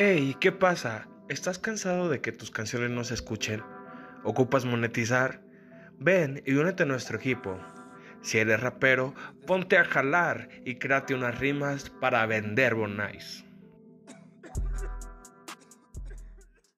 Hey, ¿qué pasa? ¿Estás cansado de que tus canciones no se escuchen? ¿Ocupas monetizar? Ven y únete a nuestro equipo. Si eres rapero, ponte a jalar y créate unas rimas para vender Bonais.